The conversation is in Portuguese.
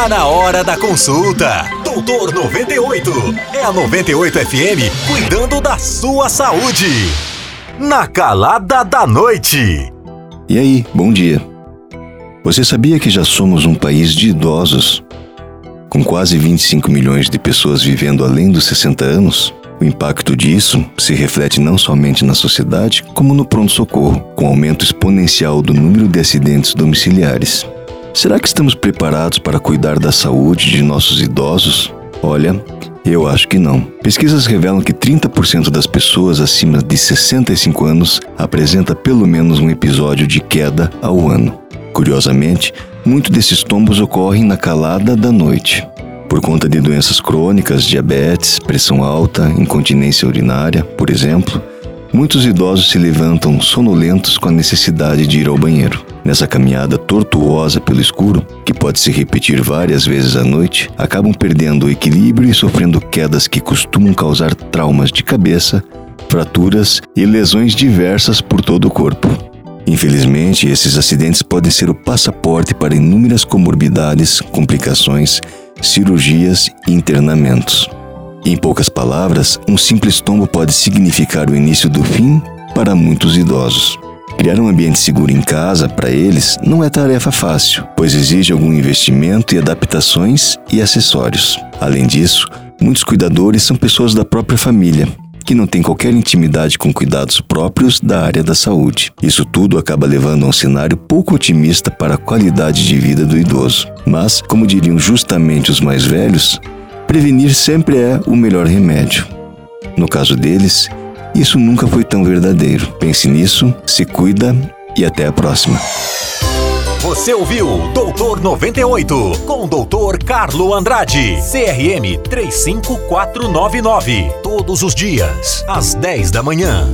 Tá na hora da consulta. Doutor 98. É a 98 FM cuidando da sua saúde. Na calada da noite. E aí, bom dia. Você sabia que já somos um país de idosos? Com quase 25 milhões de pessoas vivendo além dos 60 anos, o impacto disso se reflete não somente na sociedade, como no pronto-socorro, com aumento exponencial do número de acidentes domiciliares. Será que estamos preparados para cuidar da saúde de nossos idosos? Olha, eu acho que não. Pesquisas revelam que 30% das pessoas acima de 65 anos apresenta pelo menos um episódio de queda ao ano. Curiosamente, muitos desses tombos ocorrem na calada da noite. Por conta de doenças crônicas, diabetes, pressão alta, incontinência urinária, por exemplo, muitos idosos se levantam sonolentos com a necessidade de ir ao banheiro. Nessa caminhada tortuosa pelo escuro, que pode se repetir várias vezes à noite, acabam perdendo o equilíbrio e sofrendo quedas que costumam causar traumas de cabeça, fraturas e lesões diversas por todo o corpo. Infelizmente, esses acidentes podem ser o passaporte para inúmeras comorbidades, complicações, cirurgias e internamentos. Em poucas palavras, um simples tombo pode significar o início do fim para muitos idosos. Criar um ambiente seguro em casa para eles não é tarefa fácil, pois exige algum investimento e adaptações e acessórios. Além disso, muitos cuidadores são pessoas da própria família, que não têm qualquer intimidade com cuidados próprios da área da saúde. Isso tudo acaba levando a um cenário pouco otimista para a qualidade de vida do idoso. Mas, como diriam justamente os mais velhos, prevenir sempre é o melhor remédio. No caso deles, isso nunca foi tão verdadeiro. Pense nisso, se cuida e até a próxima. Você ouviu Doutor 98 com o Doutor Carlo Andrade, CRM 35499. Todos os dias, às 10 da manhã.